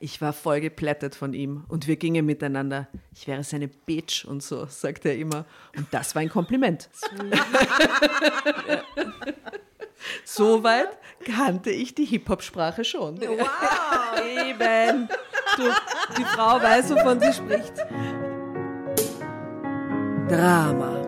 Ich war voll geplättet von ihm und wir gingen miteinander. Ich wäre seine Bitch und so, sagt er immer. Und das war ein Kompliment. Soweit kannte ich die Hip-Hop-Sprache schon. Wow! Eben. Du, die Frau weiß, wovon sie spricht. Drama.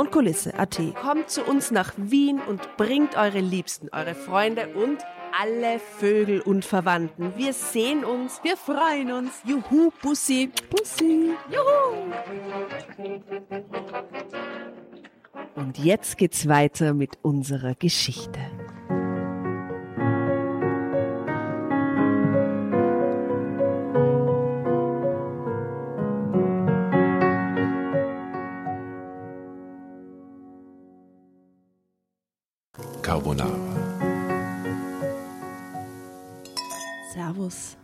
und Kulisse.at. Kommt zu uns nach Wien und bringt eure Liebsten, eure Freunde und alle Vögel und Verwandten. Wir sehen uns. Wir freuen uns. Juhu, Bussi. Bussi. Juhu. Und jetzt geht's weiter mit unserer Geschichte. Carbonara. Servus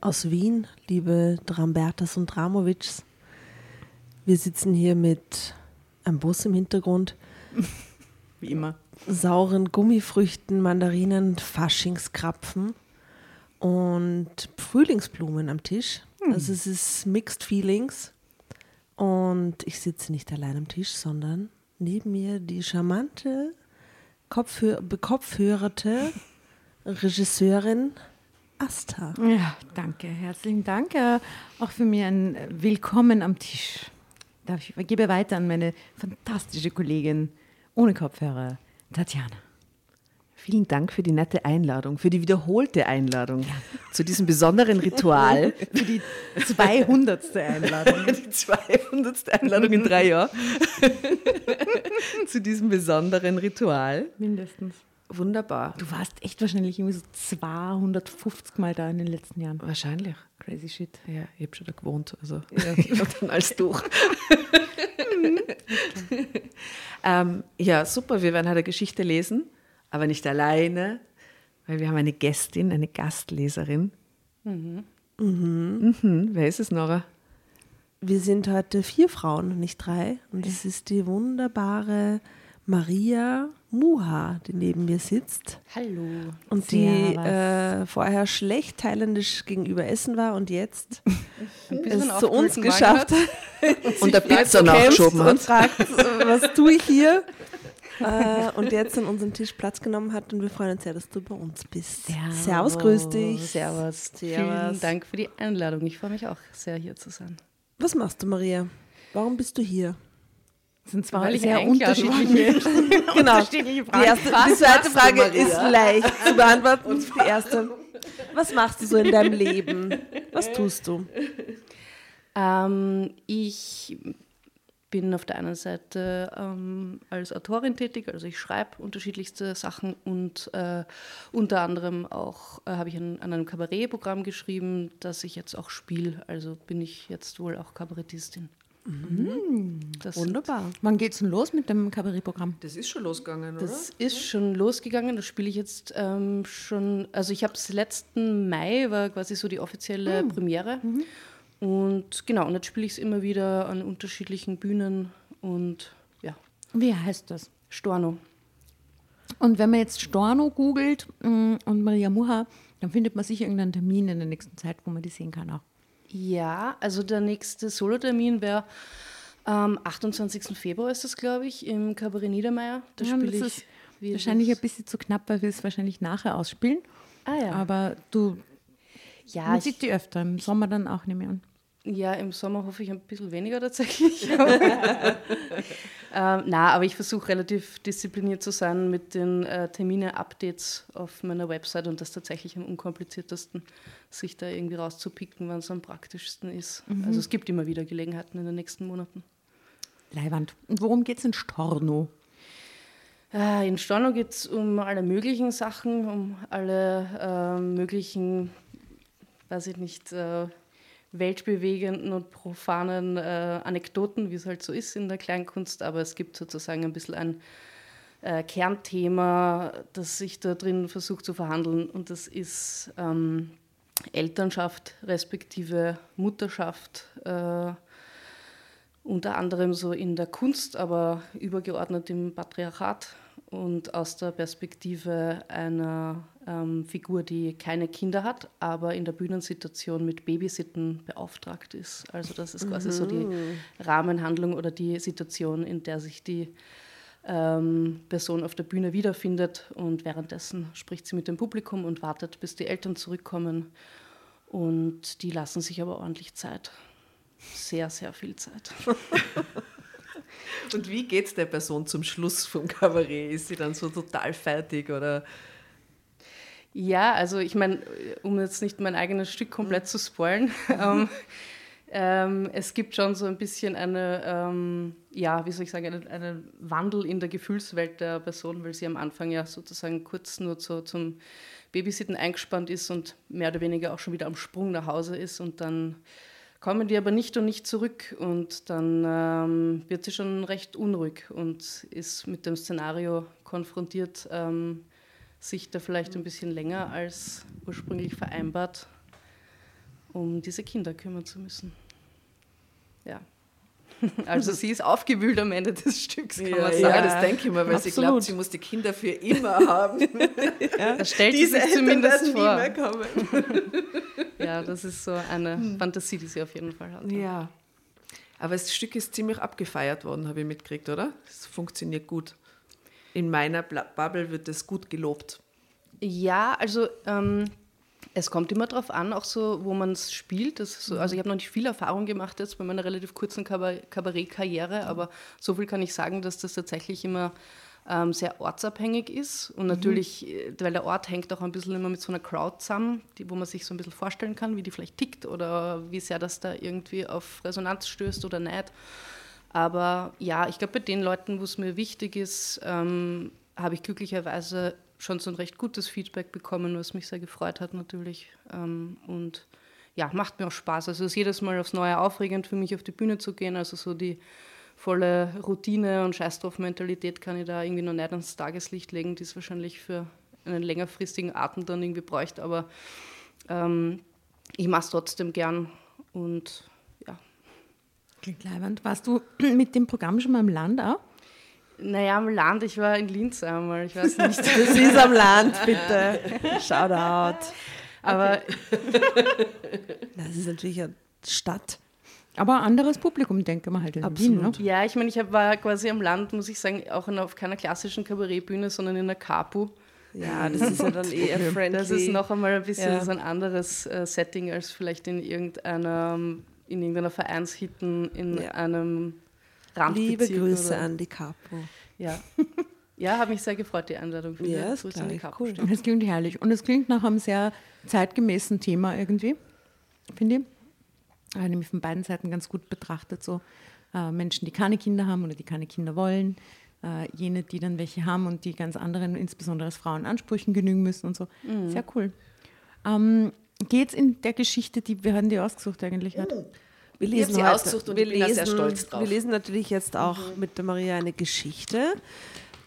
aus Wien, liebe Drambertas und Dramovics. Wir sitzen hier mit einem Bus im Hintergrund, Wie immer. sauren Gummifrüchten, Mandarinen, Faschingskrapfen und Frühlingsblumen am Tisch. Also es ist Mixed Feelings. Und ich sitze nicht allein am Tisch, sondern neben mir die charmante, Kopfhör bekopfhörerte Regisseurin Asta. Ja, danke. Herzlichen Dank. Äh, Auch für mich ein Willkommen am Tisch. Darf ich gebe weiter an meine fantastische Kollegin ohne Kopfhörer, Tatjana. Vielen Dank für die nette Einladung, für die wiederholte Einladung zu diesem besonderen Ritual. Für die 200. Einladung. die 200. Einladung in drei Jahren. zu diesem besonderen Ritual. Mindestens. Wunderbar. Du warst echt wahrscheinlich irgendwie so 250 Mal da in den letzten Jahren. Wahrscheinlich. Crazy shit. Ja, ich habe schon da gewohnt. Also ich habe dann alles durch. ähm, ja, super. Wir werden heute eine Geschichte lesen, aber nicht alleine, weil wir haben eine Gästin, eine Gastleserin. Mhm. Mhm. Wer ist es, Nora? Wir sind heute vier Frauen, nicht drei. Und es ist die wunderbare Maria Muha, die neben mir sitzt. Hallo. Und die äh, vorher schlecht thailändisch gegenüber Essen war und jetzt es zu uns geschafft hat. Und der Pizza nachgeschoben und hat. fragt, äh, was tue ich hier? Äh, und jetzt an unserem Tisch Platz genommen hat und wir freuen uns sehr, dass du bei uns bist. Servus. Servus grüß dich. Servus. Vielen Servus. Dank für die Einladung. Ich freue mich auch sehr, hier zu sein. Was machst du, Maria? Warum bist du hier? Das sind ich sehr unterschiedliche, Genau. unterschiedliche Die, Fragen. erste, die zweite Frage ist leicht zu beantworten. Die erste. Was machst du so in deinem Leben? Was tust du? Ähm, ich bin auf der einen Seite ähm, als Autorin tätig, also ich schreibe unterschiedlichste Sachen und äh, unter anderem auch äh, habe ich an, an einem Kabarettprogramm geschrieben, das ich jetzt auch spiele. Also bin ich jetzt wohl auch Kabarettistin. Das sind- Wunderbar. Wann geht's denn los mit dem Kabarettprogramm? Das ist schon losgegangen, oder? Das ist schon losgegangen, das spiele ich jetzt ähm, schon, also ich habe es letzten Mai, war quasi so die offizielle Premiere. Und genau, und jetzt spiele ich es immer wieder an unterschiedlichen Bühnen und ja, Wie heißt das? Storno. Und wenn man jetzt Storno googelt mm, und Maria Muha, dann findet man sicher irgendeinen Termin in der nächsten Zeit, wo man die sehen kann auch. Ja, also der nächste Solotermin wäre am 28. Februar ist das, glaube ich, im Kabarett Niedermeyer. Da Ja, spiele ich wahrscheinlich ein bisschen zu knapp, weil wir es wahrscheinlich nachher ausspielen. Ah ja. Aber du, ja, man sieht die öfter, im Sommer dann auch nicht mehr an. Ja, im Sommer hoffe ich ein bisschen weniger tatsächlich. ähm, na, aber ich versuche relativ diszipliniert zu sein mit den äh, Termine-Updates auf meiner Website und das tatsächlich am unkompliziertesten, sich da irgendwie rauszupicken, wann es am praktischsten ist. Mhm. Also es gibt immer wieder Gelegenheiten in den nächsten Monaten. Leiwand. Und worum geht es in Storno? Äh, in Storno geht es um alle möglichen Sachen, um alle äh, möglichen, weiß ich nicht, äh, weltbewegenden und profanen äh, Anekdoten, wie es halt so ist in der Kleinkunst, aber es gibt sozusagen ein bisschen ein äh, Kernthema, das ich da drin versuche zu verhandeln. Und das ist ähm, Elternschaft respektive Mutterschaft, äh, unter anderem so in der Kunst, aber übergeordnet im Patriarchat und aus der Perspektive einer ähm, Figur, die keine Kinder hat, aber in der Bühnensituation mit Babysitten beauftragt ist. Also das ist quasi mhm. so die mhm. Rahmenhandlung oder die Situation, in der sich die ähm, Person auf der Bühne wiederfindet und währenddessen spricht sie mit dem Publikum und wartet, bis die Eltern zurückkommen und die lassen sich aber ordentlich Zeit. Sehr, sehr viel Zeit. Und wie geht es der Person zum Schluss vom Kabarett? Ist sie dann so total fertig oder? Ja, also ich meine, um jetzt nicht mein eigenes Stück komplett zu spoilen, ähm, ähm, es gibt schon so ein bisschen eine, ähm, ja, wie soll ich sagen, einen, einen, Wandel in der Gefühlswelt der Person, weil sie am Anfang ja sozusagen kurz nur so zum Babysitten eingespannt ist und mehr oder weniger auch schon wieder am Sprung nach Hause ist und dann kommen die aber nicht und nicht zurück und dann ähm, wird sie schon recht unruhig und ist mit dem Szenario konfrontiert, ähm, sich da vielleicht ein bisschen länger als ursprünglich vereinbart um diese Kinder kümmern zu müssen. Ja. Also sie ist aufgewühlt am Ende des Stücks, kann ja, man sagen. Ja, das denke ich mir, weil Absolut. sie glaubt, sie muss die Kinder für immer haben. ja, das stellt Diese sie sich zumindest vor. Nie mehr kommen. ja, das ist so eine hm. Fantasie, die sie auf jeden Fall hat. Ja. Aber das Stück ist ziemlich abgefeiert worden, habe ich mitgekriegt, oder? Es funktioniert gut. In meiner Bubble wird es gut gelobt. Ja, also ähm, es kommt immer darauf an, auch so, wo man es spielt. So, also ich habe noch nicht viel Erfahrung gemacht jetzt bei meiner relativ kurzen Kabarett-Karriere, aber so viel kann ich sagen, dass das tatsächlich immer ähm, sehr ortsabhängig ist. Und mhm. natürlich, mhm. weil der Ort hängt auch ein bisschen immer mit so einer Crowd zusammen, die, wo man sich so ein bisschen vorstellen kann, wie die vielleicht tickt oder wie sehr das da irgendwie auf Resonanz stößt oder nicht. Aber ja, ich glaube, bei den Leuten, wo es mir wichtig ist, ähm, habe ich glücklicherweise schon so ein recht gutes Feedback bekommen, was mich sehr gefreut hat natürlich. Ähm, und ja, macht mir auch Spaß. Also es ist jedes Mal aufs Neue aufregend für mich, auf die Bühne zu gehen. Also so die volle Routine und Scheiß drauf Mentalität kann ich da irgendwie noch nicht ans Tageslicht legen, die es wahrscheinlich für einen längerfristigen Atem dann irgendwie bräuchte. Aber ähm, ich mache es trotzdem gern und. Klingt leibend. Warst du mit dem Programm schon mal im Land auch? Naja, am Land, ich war in Linz einmal, ich weiß nicht. das ist am Land, bitte. Shoutout. Aber das ist natürlich eine Stadt. Aber ein anderes Publikum, denke mal halt in Absolut. Wien, ne? Ja, ich meine, ich war quasi am Land, muss ich sagen, auch auf keiner klassischen Kabarettbühne, sondern in der Capu. Ja, das ist ja dann eher friendly. Das ist noch einmal ein bisschen ja. so ein anderes äh, Setting als vielleicht in irgendeiner, in irgendeiner Vereinshitten in ja. einem Liebe Grüße oder? an die Capo. Ja. Ja, habe mich sehr gefreut, die Einladung. Viele ja, ist Grüße an die Capo. Cool. Das klingt herrlich. Und es klingt nach einem sehr zeitgemäßen Thema irgendwie, finde ich. Äh, nämlich von beiden Seiten ganz gut betrachtet. So äh, Menschen, die keine Kinder haben oder die keine Kinder wollen. Äh, jene, die dann welche haben und die ganz anderen, insbesondere als Frauen, Ansprüchen genügen müssen und so. Mhm. Sehr cool. Ähm, Geht es in der Geschichte, die wir haben die ausgesucht eigentlich hat? Mhm. Wir lesen sie heute, ausgesucht und wir ich bin lesen, sehr stolz drauf. Wir lesen natürlich jetzt auch mhm. mit der Maria eine Geschichte.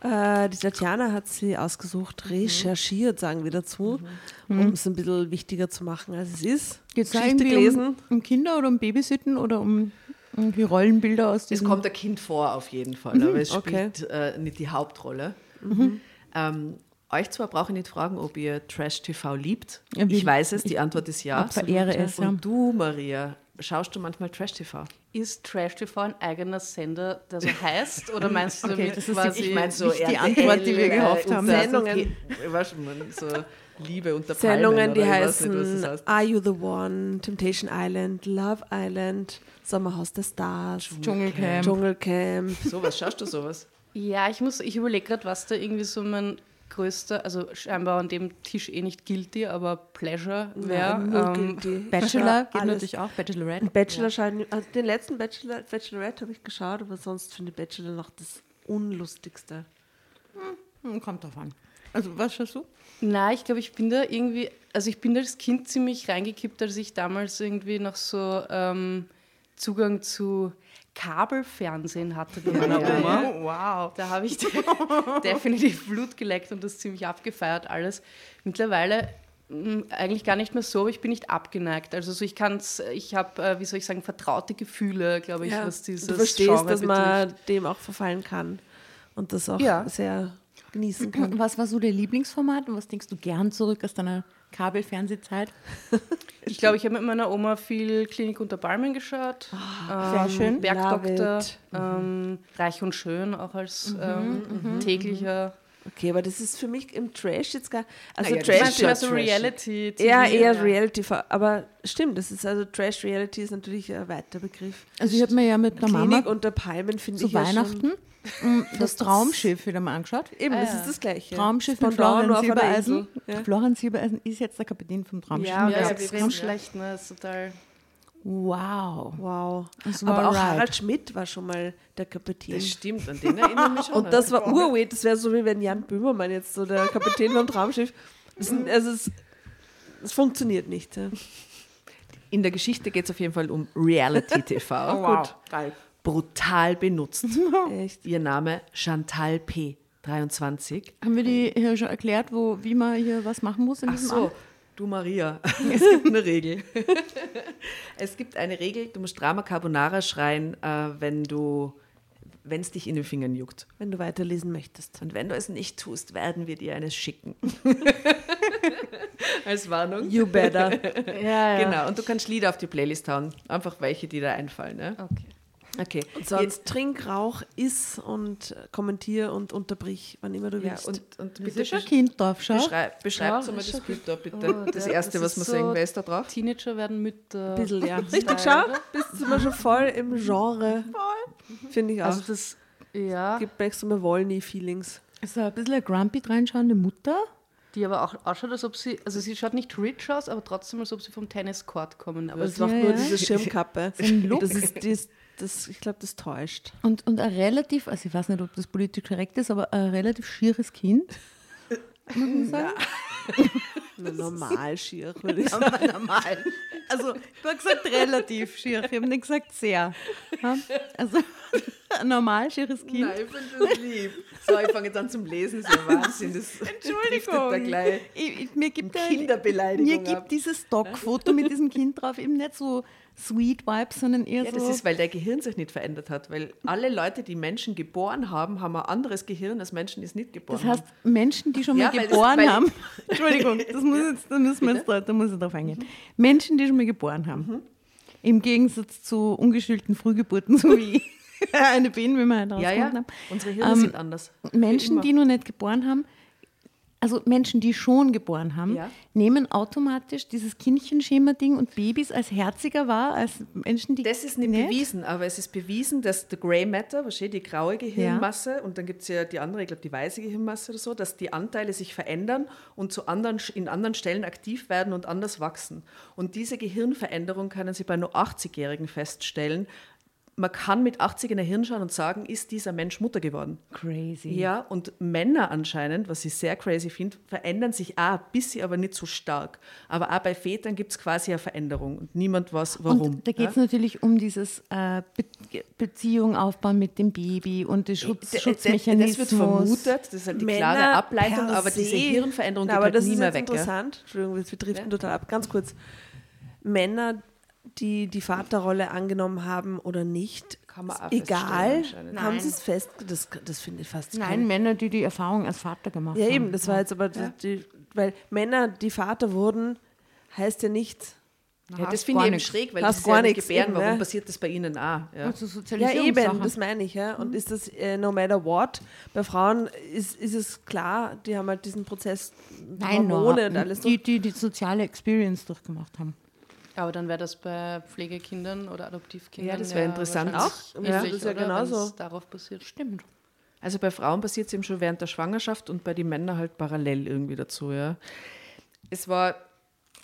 Äh, die Tatjana hat sie ausgesucht, mhm. recherchiert, sagen wir dazu, mhm. um es ein bisschen wichtiger zu machen, als es ist. Geht es Geschichte gelesen. Um, um, Kinder oder um Babysitten oder um die Rollenbilder aus diesem... Es kommt ein Kind vor auf jeden Fall, mhm. aber es spielt okay. äh, nicht die Hauptrolle. Mhm. Ähm, euch zwar brauche ich nicht fragen, ob ihr Trash-TV liebt. Ja, ich weiß es, die Antwort ist ja. Verehre es, Und du, Maria, schaust du manchmal Trash-TV? Ist Trash TV ein eigener Sender, der so heißt? Oder meinst du damit das ist quasi... ich meine so nicht die Antwort, die wir äh, gehofft haben. Sendungen. so, weißt du, man, so Liebe unter Sendungen, die nicht, heißen das heißt. Are You the One, Temptation Island, Love Island, Sommerhaus der Stars, Dschungelcamp. Dschungelcamp. Sowas, schaust du sowas? Ja, ich muss, ich überlege gerade, was da irgendwie so mein größter, also scheinbar an dem Tisch eh nicht guilty, aber Pleasure wäre. Ähm. Bachelor geht Alles. natürlich auch, Bachelorette. Bachelor scheint, also den letzten Bachelor, Bachelorette habe ich geschaut, aber sonst finde ich Bachelor noch das Unlustigste. Hm, Kommt drauf an. Also, was schaust du? Nein, ich glaube, ich bin da irgendwie, also ich bin da als Kind ziemlich reingekippt, als ich damals irgendwie noch so ähm, Zugang zu Kabelfernsehen hatte bei meiner Oma. Wow. Da habe ich definitiv Blut geleckt und das ziemlich abgefeiert alles. Mittlerweile mh, eigentlich gar nicht mehr so, aber ich bin nicht abgeneigt. Also so ich kann es, ich habe, äh, wie soll ich sagen, vertraute Gefühle, glaube ich, was dieses du verstehst, Genre dass man betrifft. dem auch verfallen kann und das auch Ja. sehr genießen kann. Was war so dein Lieblingsformat und was denkst du gern zurück aus deiner Kabelfernsehzeit? Ich glaube, ich habe mit meiner Oma viel Klinik unter Palmen geschaut. sehr schön. Bergdoktor, ähm, Reich und Schön auch als ähm, täglicher. Okay, aber das ist für mich im Trash jetzt gar. Also das Trash ist schon Manchmal so trashig. Reality. Ja, eher Reality. Aber stimmt, das ist also Trash Reality ist natürlich ein weiter Begriff. Also, ich habe mir ja mit der Klinik Mama unter Palmen finde zu ich ja Weihnachten mm, das Traumschiff wieder mal angeschaut. Eben, Ah, das ja. ist das Gleiche. Traumschiff Florian auf einer Silbereisen. Ja. Florian Silbereisen ist jetzt der Kapitän vom Traumschiff. Ja, Ja, das ja, ist wir schlecht, ne? Das ist total. Wow. Wow. Aber auch right. Harald Schmidt war schon mal der Kapitän. Das stimmt, an den erinnere ich mich schon. Und das war urweird. Das wäre so, wie wenn Jan Böhmermann jetzt so der Kapitän vom Traumschiff. Sind, also es, es funktioniert nicht. Ja. In der Geschichte geht es auf jeden Fall um Reality-TV. wow. Geil. Brutal benutzt. Echt. Ihr Name Chantal P. 23. Haben wir die hier schon erklärt, wo, wie man hier was machen muss in Ach diesem so, Amt? du Maria. Es gibt eine Regel. es gibt eine Regel, du musst Drama Carbonara schreien, äh, wenn du wenn es dich in den Fingern juckt. Wenn du weiterlesen möchtest. Und wenn du es nicht tust, werden wir dir eines schicken. Als Warnung. You better. Ja, ja. Genau, und du kannst Lieder auf die Playlist hauen. Einfach welche, die da einfallen. Ne? Okay. Okay. Sonst trink, rauch, iss und äh, kommentier und unterbrich, wann immer du Ja, willst. und, und bitte ist ein Kind drauf, schau. beschreib, beschreibt Ja, so mal das Bild da, bitte. Oh, das der- erste, das was wir ist sehen, so- wer ist da drauf? Teenager werden Mütter. Ein bisschen, ja. Richtig, schau, bist du mal schon voll im Genre. Finde ich auch. Also das, ja, gibt mir extra mal Wollny-Feelings. Ist da ein bisschen eine grumpy reinschauende Mutter? die aber auch ausschaut, als ob sie, also sie schaut nicht rich aus, aber trotzdem, als ob sie vom Tenniscourt kommen Aber es macht Ja, nur ja. diese Schirmkappe. ein Look. Das ist, das, das, ich glaube, das täuscht. Und, und ein relativ, also ich weiß nicht, ob das politisch korrekt ist, aber ein relativ schieres Kind. Muss man sagen. Na, normal schier, würde ich sagen. normal. Also, du hast gesagt relativ schier, ich habe nicht gesagt sehr. Also, ein normal schieres Kind. Nein, ich finde das lieb. So, ich fange jetzt an zum Lesen, so Wahnsinn. Das driftet da gleich Ich, ich, mir gibt der, Kinderbeleidigung mir gibt dieses Stockfoto mit diesem Kind drauf eben nicht so sweet Vibes, sondern eher Ja, so. das ist, weil der Gehirn sich nicht verändert hat. Weil alle Leute, die Menschen geboren haben, haben ein anderes Gehirn als Menschen, die es nicht geboren das heißt, haben. Menschen, die schon Ja, mal das- geboren weil- haben. Entschuldigung, das muss jetzt, da müssen wir jetzt da, da muss ich drauf eingehen. Menschen, die schon mal geboren haben. Mhm. Im Gegensatz zu ungeschulten Frühgeburten, so wie eine Biene, wie wir Ja, rausgefunden ja. haben. Unsere Hirne Ähm, sind anders. Menschen, die noch nicht geboren haben, also Menschen, die schon geboren haben, Ja. nehmen automatisch dieses Kindchenschema-Ding und Babys als herziger wahr als Menschen, die Das ist nicht bewiesen, aber es ist bewiesen, dass der Grey Matter, die graue Gehirnmasse, und dann gibt es ja die andere, ich glaube die weiße Gehirnmasse oder so, dass die Anteile sich verändern und zu anderen, in anderen Stellen aktiv werden und anders wachsen. Und diese Gehirnveränderung können Sie bei nur 80-Jährigen feststellen. Man kann mit 80 in der Hirn schauen und sagen, ist dieser Mensch Mutter geworden? Crazy. Ja, und Männer anscheinend, was ich sehr crazy finde, verändern sich auch ein bisschen, aber nicht so stark. Aber auch bei Vätern gibt es quasi eine Veränderung und niemand weiß, warum. Und da geht es ja? natürlich um dieses äh, Be Beziehung aufbauen mit dem Baby und den Schutz, D- d- Schutzmechanismus. Das wird vermutet, das ist halt die klare Männer Ableitung, per aber diese se- Hirnveränderung Na, geht aber halt das nie ist mehr weg. Ja? interessant. Entschuldigung, wir driften total ab. Ganz kurz. Männer, die die Vaterrolle angenommen haben oder nicht, Kann man auch egal. Haben Nein. sie es fest? Das, das finde ich fast Nein, kein- Männer, die die Erfahrung als Vater gemacht Ja, haben. eben, das war jetzt aber, die, weil Männer, die Vater wurden, heißt ja nicht, Ja, das finde ich eben nichts. schräg, weil Hast das ist gar ja nicht gebären. eben, Warum ne? passiert das bei Ihnen auch? Ja. Also Ja, eben, das meine ich, ja. Und ist das äh, no matter what? Bei Frauen ist, ist es klar, die haben halt diesen Prozess Nein, Hormone no, und alles. die, die die soziale Experience durchgemacht haben. Aber dann wäre das bei Pflegekindern oder Adoptivkindern Ja, das wäre interessant. wahrscheinlich Auch. Ja, das ist ja genauso. Darauf passiert. Stimmt. Also bei Frauen passiert es eben schon während der Schwangerschaft und bei den Männern halt parallel irgendwie dazu, ja. Es war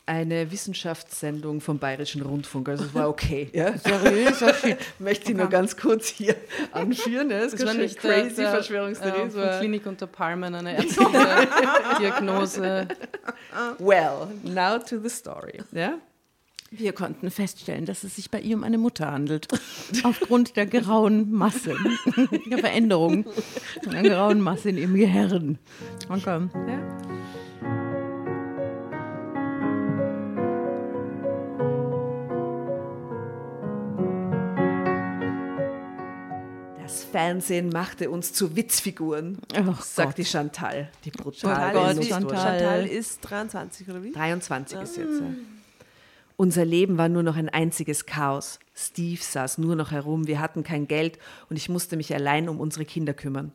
eine Wissenschaftssendung vom Bayerischen Rundfunk, also es war okay. Ja. Seriöser Shit. Möchte ich nur ganz kurz hier anführen. Ja. Das, Das ist war nicht der, crazy der, Verschwörungstheorie. äh, es von Klinik unter Palmen eine ärztliche Diagnose. well, now to the story. Ja. Wir konnten feststellen, dass es sich bei ihr um eine Mutter handelt. Aufgrund der grauen Masse, der Veränderung der grauen Masse in ihrem Gehirn. Okay. Ja. Das Fernsehen machte uns zu Witzfiguren, Oh sagt Gott. die Chantal, die brutale Luststory. Chantal. Chantal ist 23, oder wie? 23 ist jetzt. Ja. Unser Leben war nur noch ein einziges Chaos. Steve saß nur noch herum, wir hatten kein Geld und ich musste mich allein um unsere Kinder kümmern.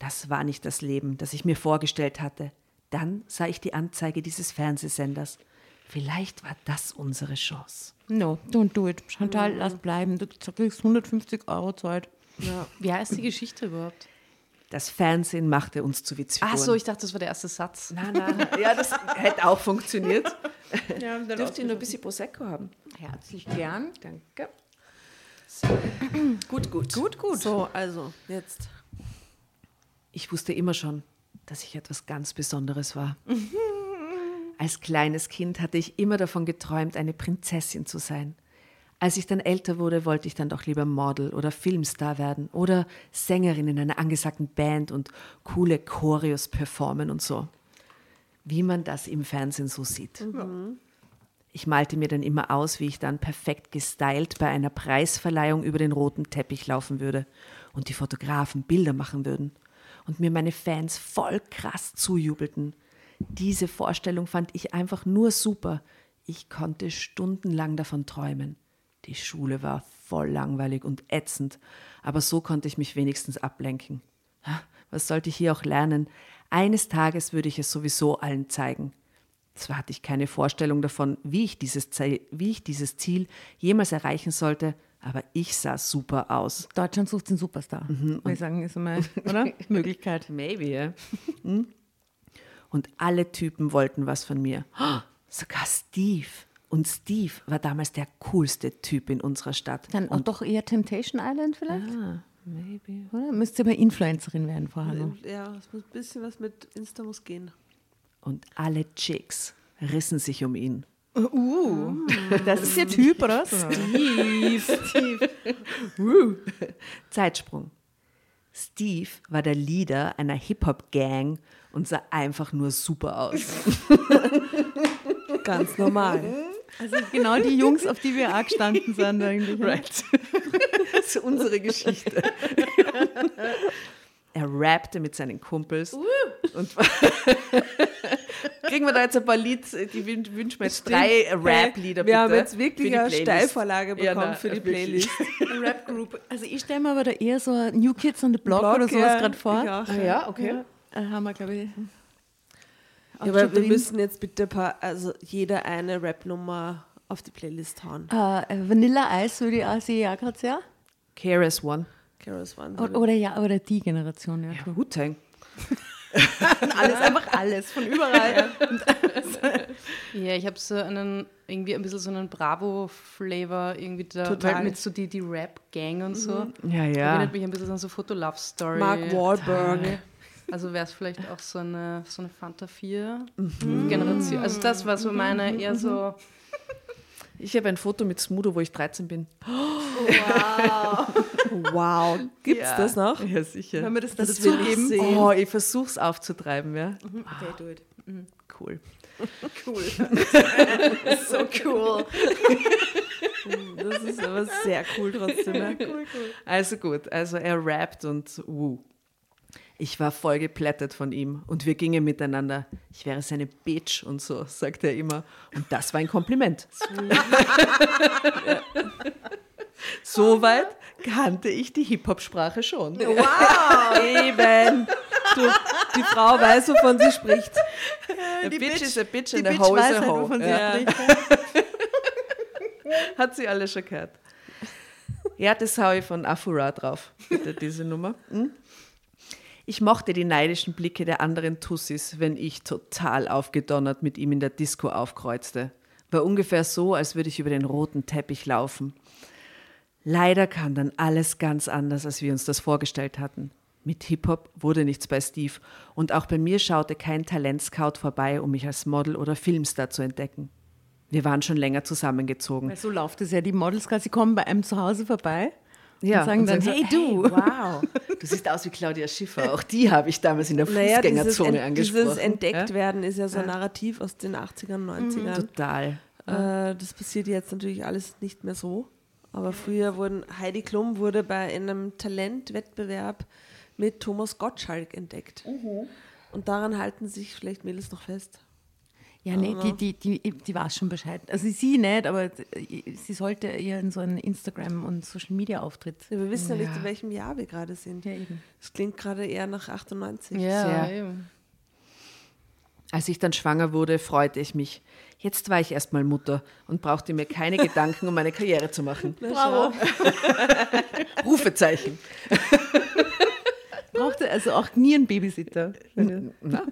Das war nicht das Leben, das ich mir vorgestellt hatte. Dann sah ich die Anzeige dieses Fernsehsenders. Vielleicht war das unsere Chance. No, don't do it. Chantal, lass bleiben. Du kriegst 150 Euro Zeit. Wie heißt die Geschichte überhaupt? Das Fernsehen machte uns zu Witzfiguren. Ach so, ich dachte, das war der erste Satz. Nein, nein, ja, das hätte auch funktioniert. Ja, Dürft ihr nur ein bisschen Prosecco haben? Herzlich gern. Danke. Gut, gut. Gut, gut. So, also, jetzt. Ich wusste immer schon, dass ich etwas ganz Besonderes war. Als kleines Kind hatte ich immer davon geträumt, eine Prinzessin zu sein. Als ich dann älter wurde, wollte ich dann doch lieber Model oder Filmstar werden oder Sängerin in einer angesagten Band und coole Choreos performen und so. Wie man das im Fernsehen so sieht. Ich malte mir dann immer aus, wie ich dann perfekt gestylt bei einer Preisverleihung über den roten Teppich laufen würde und die Fotografen Bilder machen würden und mir meine Fans voll krass zujubelten. Diese Vorstellung fand ich einfach nur super. Ich konnte stundenlang davon träumen. Die Schule war voll langweilig und ätzend, aber so konnte ich mich wenigstens ablenken. Was sollte ich hier auch lernen? Eines Tages würde ich es sowieso allen zeigen. Zwar hatte ich keine Vorstellung davon, wie ich dieses Ziel, wie ich dieses Ziel jemals erreichen sollte, aber ich sah super aus. Deutschland sucht den Superstar. Würde ich sagen, ist immer, oder? Möglichkeit. Maybe, ja. Hm? Und alle Typen wollten was von mir. Oh, sogar Steve. Und Steve war damals der coolste Typ in unserer Stadt. Dann auch doch eher Temptation Island vielleicht? Ah, maybe. Oder? Müsste aber Influencerin werden, Frau Hanno. Ja, es muss ein bisschen was mit Insta muss gehen. Und alle Chicks rissen sich um ihn. Das ist der Typ, oder? Zeitsprung. Steve war der Leader einer Hip-Hop-Gang und sah einfach nur super aus. Ganz normal. Also genau die Jungs, auf die wir auch gestanden sind eigentlich. Right. Das ist unsere Geschichte. Er rappte mit seinen Kumpels. Und kriegen wir da jetzt ein paar Lied, die wün- wünschen wir jetzt drei Rap-Lieder Wir haben bitte jetzt wirklich eine. Steilvorlage Ja, bekommen na, für die. Playlist. Rap-Group. Also ich stelle mir aber da eher so New Kids on the Block, Block, oder sowas ja, gerade vor. ich auch. Ah, ja, okay. Äh, haben wir, glaube ich. Ja, aber wir müssen jetzt bitte ein paar, also jeder eine Rap-Nummer auf die Playlist hauen. Äh, Vanilla Ice würde ich auch, sehe ich auch gerade sehr. KRS One. Keros One. Oder, oder ja, oder die Generation, ja. Ja, Wu-Tang. Alles, einfach alles, von überall. Ja, ich habe so einen, irgendwie ein bisschen so einen Bravo-Flavor irgendwie da, Total. mit so die, die Rap-Gang und so. Ja, ja. Erinnert mich ein bisschen an so Foto-Love-Story. Mark Wahlberg. Also wäre es vielleicht auch so eine, so eine Fanta 4 Generation. Also das war so meine eher so. Ich habe ein Foto mit Smudo, wo ich 13 bin. Wow. Gibt's Ja. das noch? Ja, sicher. Wenn wir das, Das dazu will ich. Oh, ich versuch's aufzutreiben, ja. Okay, do it. Cool. so cool. Das ist aber sehr cool trotzdem. Ne? Also gut, also er rappt und wuh. Ich war voll geplättet von ihm und wir gingen miteinander. Ich wäre seine Bitch und so, sagt er immer. Und das war ein Kompliment. Soweit kannte ich die Hip-Hop-Sprache schon. Wow! Eben. Du, die Frau weiß, wovon sie spricht. A Die bitch, Bitch- is a bitch and a hoe is a halt, hoe. Ja. spricht. Hat sie alle schon gehört. Ja, das hau ich von Afura drauf, bitte, diese Nummer. Hm? Ich mochte die neidischen Blicke der anderen Tussis, wenn ich total aufgedonnert mit ihm in der Disco aufkreuzte. War ungefähr so, als würde ich über den roten Teppich laufen. Leider kam dann alles ganz anders, als wir uns das vorgestellt hatten. Mit Hip-Hop wurde nichts bei Steve und auch bei mir schaute kein Talentscout vorbei, um mich als Model oder Filmstar zu entdecken. Wir waren schon länger zusammengezogen. Weil so läuft es ja. Die Models quasi kommen bei einem zu Hause vorbei Ja, und sagen dann, so, hey du. wow, du siehst aus wie Claudia Schiffer. Auch die habe ich damals in der Naja, dieses, Fußgängerzone Ent angesprochen. dieses entdeckt ja? werden ist ja so ein Narrativ aus den 80ern, 90ern. Total. Äh, das passiert jetzt natürlich alles nicht mehr so. Aber früher wurden, Heidi Klum wurde bei einem Talentwettbewerb mit Thomas Gottschalk entdeckt. Und daran halten sich vielleicht Mädels noch fest. Ja, nee, die, die, die, die weiß schon Bescheid. Also sie nicht, aber sie sollte eher in so einen Instagram- und Social-Media-Auftritt. Ja, wir wissen ja. nicht, in welchem Jahr wir gerade sind. Ja, eben. Das klingt gerade eher nach 98. Ja, Sehr. eben. Als ich dann schwanger wurde, freute ich mich. Jetzt war ich erstmal Mutter und brauchte mir keine Gedanken, um meine Karriere zu machen. Bravo. Rufezeichen. Brauchte also auch nie einen Babysitter. Na,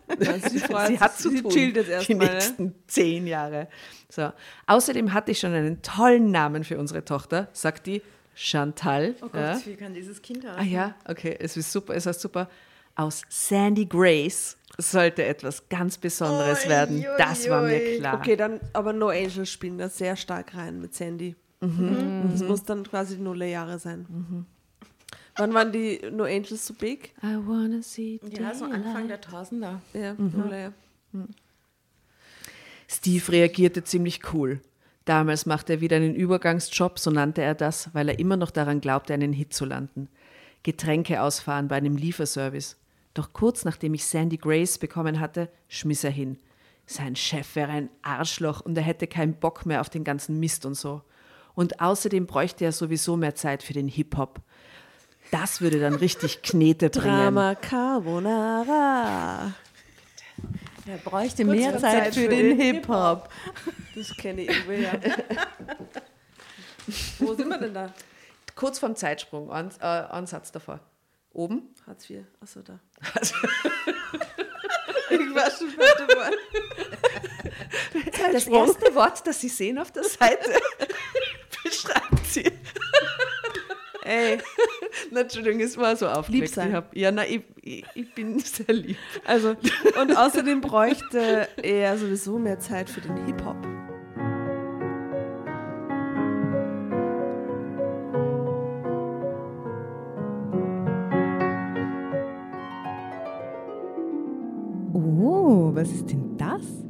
sie, sie hat zu tun. chillt jetzt die erstmal. Ne? nächsten zehn Jahre. So. Außerdem hatte ich schon einen tollen Namen für unsere Tochter, sagt die Chantal. Oh Gott, ja. wie kann dieses Kind Ah ja, okay, es ist super, es heißt super. Aus Sandy Grace sollte etwas ganz Besonderes werden. Das war mir klar. Okay, dann aber No Angels spielen da sehr stark rein mit Sandy. Mhm. Das muss dann quasi die Nullerjahre sein. Wann waren die No Angels so big? I wanna see Ja, so Anfang der Tausender. Ja, Mhm. Nullerjahr. Steve reagierte ziemlich cool. Damals machte er wieder einen Übergangsjob, so nannte er das, weil er immer noch daran glaubte, einen Hit zu landen. Getränke ausfahren bei einem Lieferservice. Doch kurz nachdem ich Sandy Grace bekommen hatte, schmiss er hin. Sein Chef wäre ein Arschloch und er hätte keinen Bock mehr auf den ganzen Mist und so. Und außerdem bräuchte er sowieso mehr Zeit für den Hip-Hop. Das würde dann richtig Knete bringen. Drama Carbonara. Er bräuchte Kurz mehr Zeit, Zeit für für den den Hip-Hop. Das kenne ich ja. Wo sind wir denn da? Kurz vorm Zeitsprung, ein, äh, ein Satz davor. Oben. Hartz IV. Achso, da. ich war schon bei dem Wort. Das erste Wort, das Sie sehen auf der Seite, beschreibt sie. Ey, Na, Entschuldigung, es war so aufgeregt. Lieb sein. Ich hab, ja, na, ich, ich, ich bin sehr lieb. also, und außerdem bräuchte er sowieso mehr Zeit für den Hip-Hop. Oh, was ist denn das?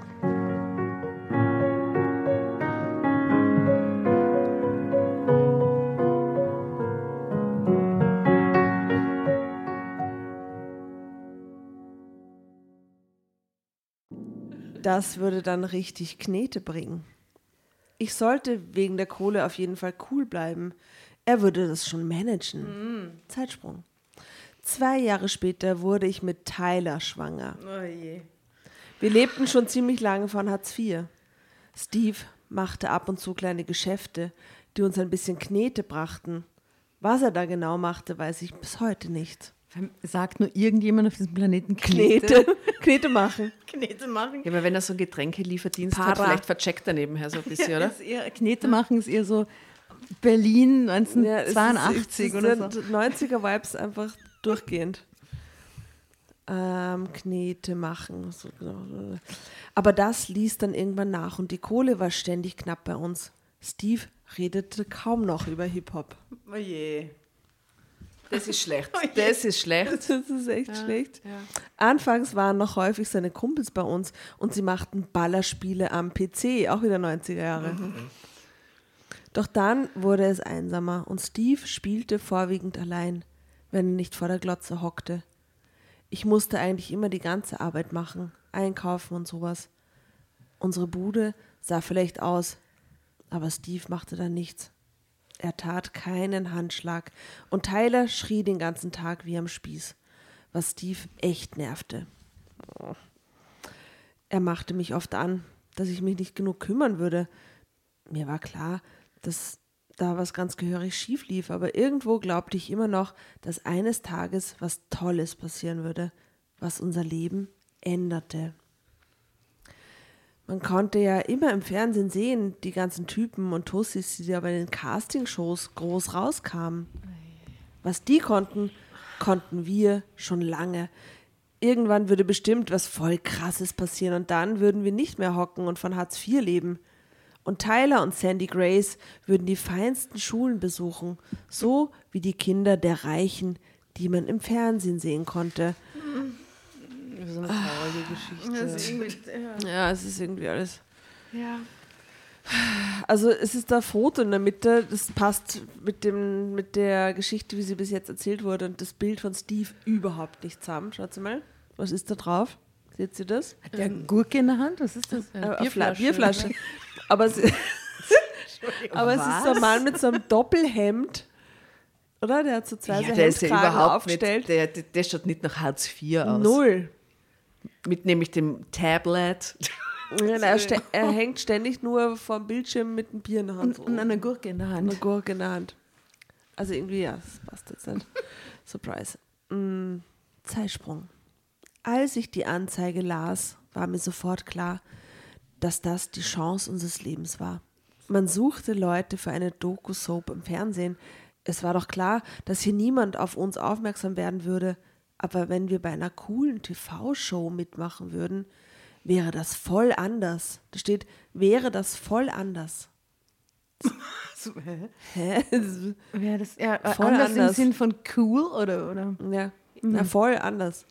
Das würde dann richtig Knete bringen. Ich sollte wegen der Kohle auf jeden Fall cool bleiben. Er würde das schon managen. Zeitsprung. Zwei Jahre später wurde ich mit Tyler schwanger. Oh je. Wir lebten schon ziemlich lange von Hartz IV. Steve machte ab und zu kleine Geschäfte, die uns ein bisschen Knete brachten. Was er da genau machte, weiß ich bis heute nicht. Sagt nur irgendjemand auf diesem Planeten Knete, Knete machen. Knete machen. Ja, aber wenn er so einen Getränkelieferdienst hat, Para. vielleicht vercheckt er nebenher so ein bisschen, oder? Ist eher, Knete machen ist eher so Berlin Ja, es ist- 1982 oder so. sind 90er Vibes einfach durchgehend. Ähm, Knete machen. So, genau. Aber das ließ dann irgendwann nach und die Kohle war ständig knapp bei uns. Steve redete kaum noch über Hip-Hop. Oh je. Das ist schlecht. Das ist schlecht. Das ist echt schlecht. Anfangs waren noch häufig seine Kumpels bei uns und sie machten Ballerspiele am PC, auch wieder 90er Jahre. Doch dann wurde es einsamer und Steve spielte vorwiegend allein, wenn er nicht vor der Glotze hockte. Ich musste eigentlich immer die ganze Arbeit machen, einkaufen und sowas. Unsere Bude sah vielleicht aus, aber Steve machte da nichts. Er tat keinen Handschlag und Tyler schrie den ganzen Tag wie am Spieß, was Steve echt nervte. Er machte mich oft an, dass ich mich nicht genug kümmern würde. Mir war klar, dass da was ganz gehörig schief lief, aber irgendwo glaubte ich immer noch, dass eines Tages was Tolles passieren würde, was unser Leben änderte. Man konnte ja immer im Fernsehen sehen, die ganzen Typen und Tussis, die da bei den Castingshows groß rauskamen. Was die konnten, konnten wir schon lange. Irgendwann würde bestimmt was voll Krasses passieren und dann würden wir nicht mehr hocken und von Hartz IV leben. Und Tyler und Sandy Grace würden die feinsten Schulen besuchen, so wie die Kinder der Reichen, die man im Fernsehen sehen konnte. So eine traurige Geschichte. Ja, es ist irgendwie alles. Ja. Also es ist da Foto in der Mitte, das passt mit, dem, mit der Geschichte, wie sie bis jetzt erzählt wurde und das Bild von Steve überhaupt nicht zusammen. Schaut mal, was ist da drauf? Seht ihr das? Hat der Gurke in der Hand? Was ist das? Äh, eine Fla- Bierflasche. Bierflasche. Aber, es, aber es ist so ein Mann mit so einem Doppelhemd, oder? Der hat so zwei Ja, so der ist ja überhaupt nicht, aufgestellt. der, der, der schaut nicht nach Hartz IV aus. Null. Mit nämlich dem Tablet. Ja, er, er hängt ständig nur vorm Bildschirm mit einem Bier in der Hand. Und, und eine Gurke in der eine Hand. Gurke in der Hand. Also irgendwie, ja, das passt jetzt nicht. Surprise. Mm, Zeitsprung. Als ich die Anzeige las, war mir sofort klar, dass das die Chance unseres Lebens war. Man suchte Leute für eine Doku-Soap im Fernsehen. Es war doch klar, dass hier niemand auf uns aufmerksam werden würde. Aber wenn wir bei einer coolen TV-Show mitmachen würden, wäre das voll anders. Da steht, wäre das voll anders. So, hä? Hä? Wäre das ja, äh, Voll anders, anders. im Sinn von cool oder? oder? Ja, na, voll anders.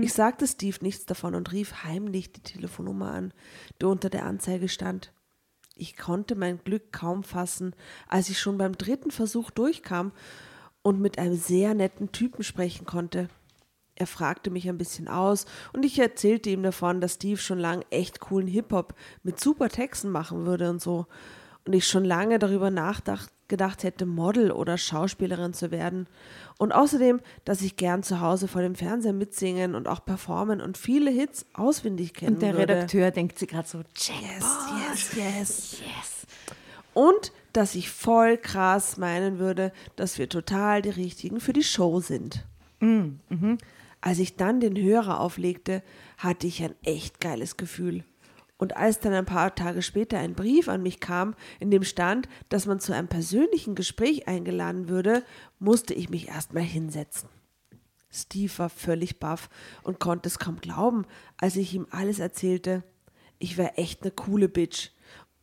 Ich sagte Steve nichts davon und rief heimlich die Telefonnummer an, die unter der Anzeige stand. Ich konnte mein Glück kaum fassen, als ich schon beim dritten Versuch durchkam und mit einem sehr netten Typen sprechen konnte. Er fragte mich ein bisschen aus und ich erzählte ihm davon, dass Steve schon lang echt coolen Hip-Hop mit super Texten machen würde und so. und ich schon lange darüber nachgedacht hätte, Model oder Schauspielerin zu werden. Und außerdem, dass ich gern zu Hause vor dem Fernseher mitsingen und auch performen und viele Hits auswendig kennen Und der würde. Redakteur denkt sich gerade so, Yes, yes, yes. Yes. Und dass ich voll krass meinen würde, dass wir total die Richtigen für die Show sind. Als ich dann den Hörer auflegte, hatte ich ein echt geiles Gefühl. Und als dann ein paar Tage später ein Brief an mich kam, in dem stand, dass man zu einem persönlichen Gespräch eingeladen würde, musste ich mich erstmal hinsetzen. Steve war völlig baff und konnte es kaum glauben, als ich ihm alles erzählte. Ich wäre echt eine coole Bitch.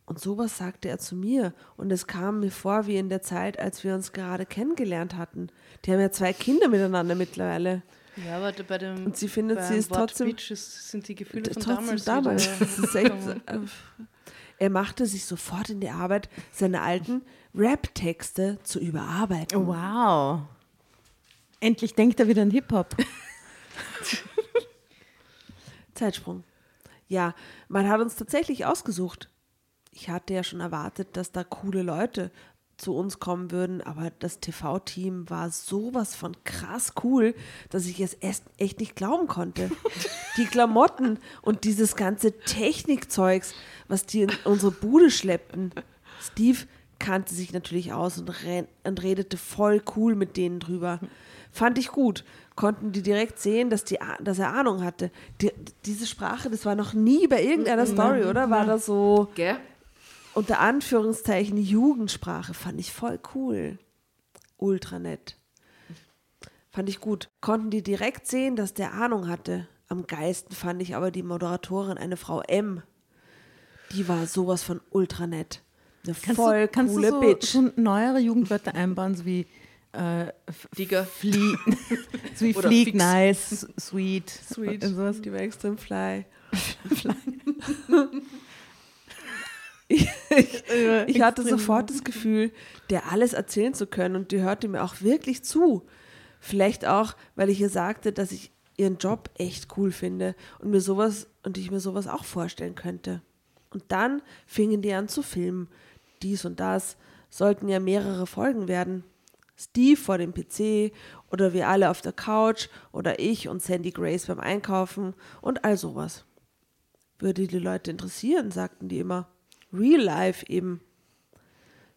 Und sowas sagte er zu mir. Und es kam mir vor wie in der Zeit, als wir uns gerade kennengelernt hatten. Die haben ja zwei Kinder miteinander mittlerweile. Ja, aber bei dem Und sie findet, sie ist Wort trotzdem- Bitch ist, sind die Gefühle von Trotzdem damals, damals. echt, er machte sich sofort in die Arbeit, seine alten Rap-Texte zu überarbeiten. wow. Endlich denkt er wieder an Hip-Hop. Zeitsprung. Ja, man hat uns tatsächlich ausgesucht. Ich hatte ja schon erwartet, dass da coole Leute zu uns kommen würden, aber das TV-Team war sowas von krass cool, dass ich es echt nicht glauben konnte. Die Klamotten und dieses ganze Technikzeugs, was die in unsere Bude schleppten. Steve kannte sich natürlich aus und, und redete voll cool mit denen drüber. Fand ich gut. Konnten die direkt sehen, dass, die, dass er Ahnung hatte. Die, diese Sprache, das war noch nie bei irgendeiner Story, oder? War das so Gell? Unter Anführungszeichen Jugendsprache? Fand ich voll cool. Ultra nett. Fand ich gut. Konnten die direkt sehen, dass der Ahnung hatte. Am geisten fand ich aber die Moderatorin, eine Frau M. Die war sowas von ultra nett. Eine voll du, kannst coole du so, Bitch. so neuere Jugendwörter einbauen, so wie äh, Digger. Flie so wie Oder fix. nice, sweet. Sweet. Und sowas. Die war extrem fly. ich, ich, ich hatte sofort das Gefühl, der alles erzählen zu können und die hörte mir auch wirklich zu. Vielleicht auch, weil ich ihr sagte, dass ich ihren Job echt cool finde und mir sowas und ich mir sowas auch vorstellen könnte. Und dann fingen die an zu filmen. Dies und das sollten ja mehrere Folgen werden. Steve vor dem PC oder wir alle auf der Couch oder ich und Sandy Grace beim Einkaufen und all sowas. Würde die Leute interessieren, sagten die immer. Real Life eben.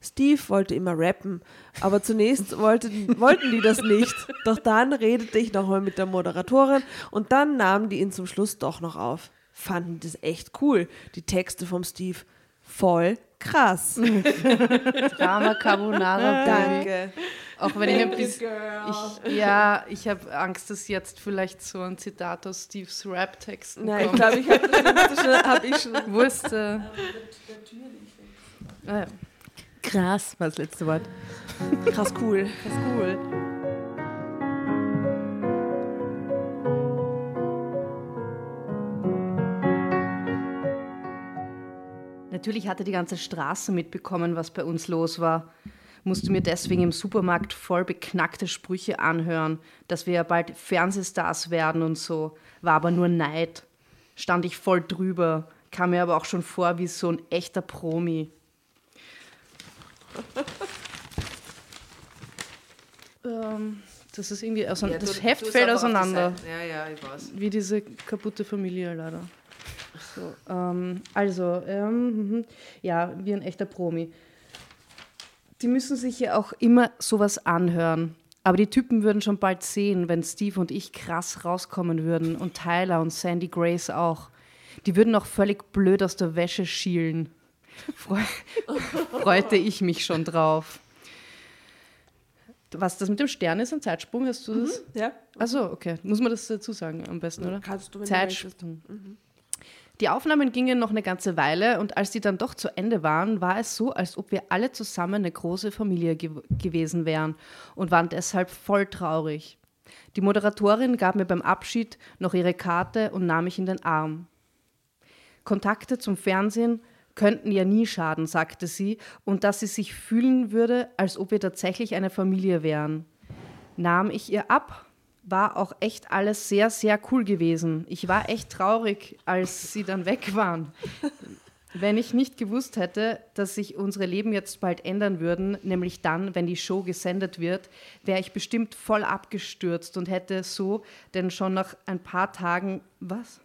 Steve wollte immer rappen, aber zunächst wollten, wollten die das nicht. Doch dann redete ich nochmal mit der Moderatorin und dann nahmen die ihn zum Schluss doch noch auf. Fanden das echt cool, die Texte vom Steve. Voll krass. Drama Carbonara. Danke. Auch wenn ich ein bisschen. Ich, ja, ich habe Angst, dass jetzt vielleicht so ein Zitat aus Steves Rap-Texten Nein, ich kommt. glaube, ich habe das schon, hab ich schon. Wusste. Ah, ja. Krass war das letzte Wort. Krass cool. Ist cool. Natürlich hatte die ganze Straße mitbekommen, was bei uns los war. Musste mir deswegen im Supermarkt voll beknackte Sprüche anhören, dass wir ja bald Fernsehstars werden und so. War aber nur Neid. Stand ich voll drüber, kam mir aber auch schon vor wie so ein echter Promi. ähm, das ist irgendwie auseinander. das Heft fällt auseinander. Ja, ja, ich weiß. Wie diese kaputte Familie leider. So, ähm, also, ähm, mhm. ja, wie ein echter Promi. Die müssen sich ja auch immer sowas anhören. Aber die Typen würden schon bald sehen, wenn Steve und ich krass rauskommen würden und Tyler und Sandy Grace auch. Die würden auch völlig blöd aus der Wäsche schielen. Freu freute ich mich schon drauf. Was das mit dem Stern ist, ein Zeitsprung, hast du das? Ja? Achso, okay. Muss man das dazu sagen am besten, oder? Kannst du, wenn du Zeitsprung. Die Aufnahmen gingen noch eine ganze Weile und als die dann doch zu Ende waren, war es so, als ob wir alle zusammen eine große Familie ge gewesen wären und waren deshalb voll traurig. Die Moderatorin gab mir beim Abschied noch ihre Karte und nahm mich in den Arm. Kontakte zum Fernsehen könnten ja nie schaden, sagte sie, und dass sie sich fühlen würde, als ob wir tatsächlich eine Familie wären. Nahm ich ihr ab, war auch echt alles sehr, sehr cool gewesen. Ich war echt traurig, als sie dann weg waren. Wenn ich nicht gewusst hätte, dass sich unsere Leben jetzt bald ändern würden, nämlich dann, wenn die Show gesendet wird, wäre ich bestimmt voll abgestürzt und hätte so denn schon nach ein paar Tagen, was?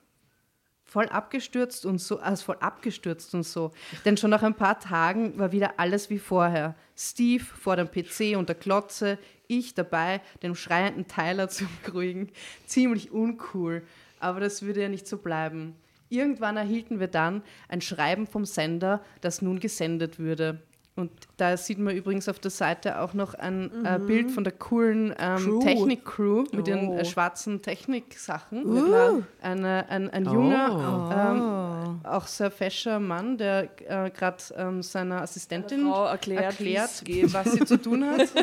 Voll abgestürzt und so, also voll abgestürzt und so. Denn schon nach ein paar Tagen war wieder alles wie vorher. Steve vor dem PC und der Klotze, ich dabei, den schreienden Tyler zu beruhigen. Ziemlich uncool, aber das würde ja nicht so bleiben. Irgendwann erhielten wir dann ein Schreiben vom Sender, das nun gesendet würde. Und da sieht man übrigens auf der Seite auch noch ein äh, Mhm. Bild von der coolen ähm, Technik-Crew mit den Oh. äh, schwarzen Techniksachen. Uh. Eine, ein, Oh. ein junger, ähm, auch sehr fescher Mann, der äh, gerade ähm, seiner Assistentin Frau erklärt, erklärt, was sie zu tun hat.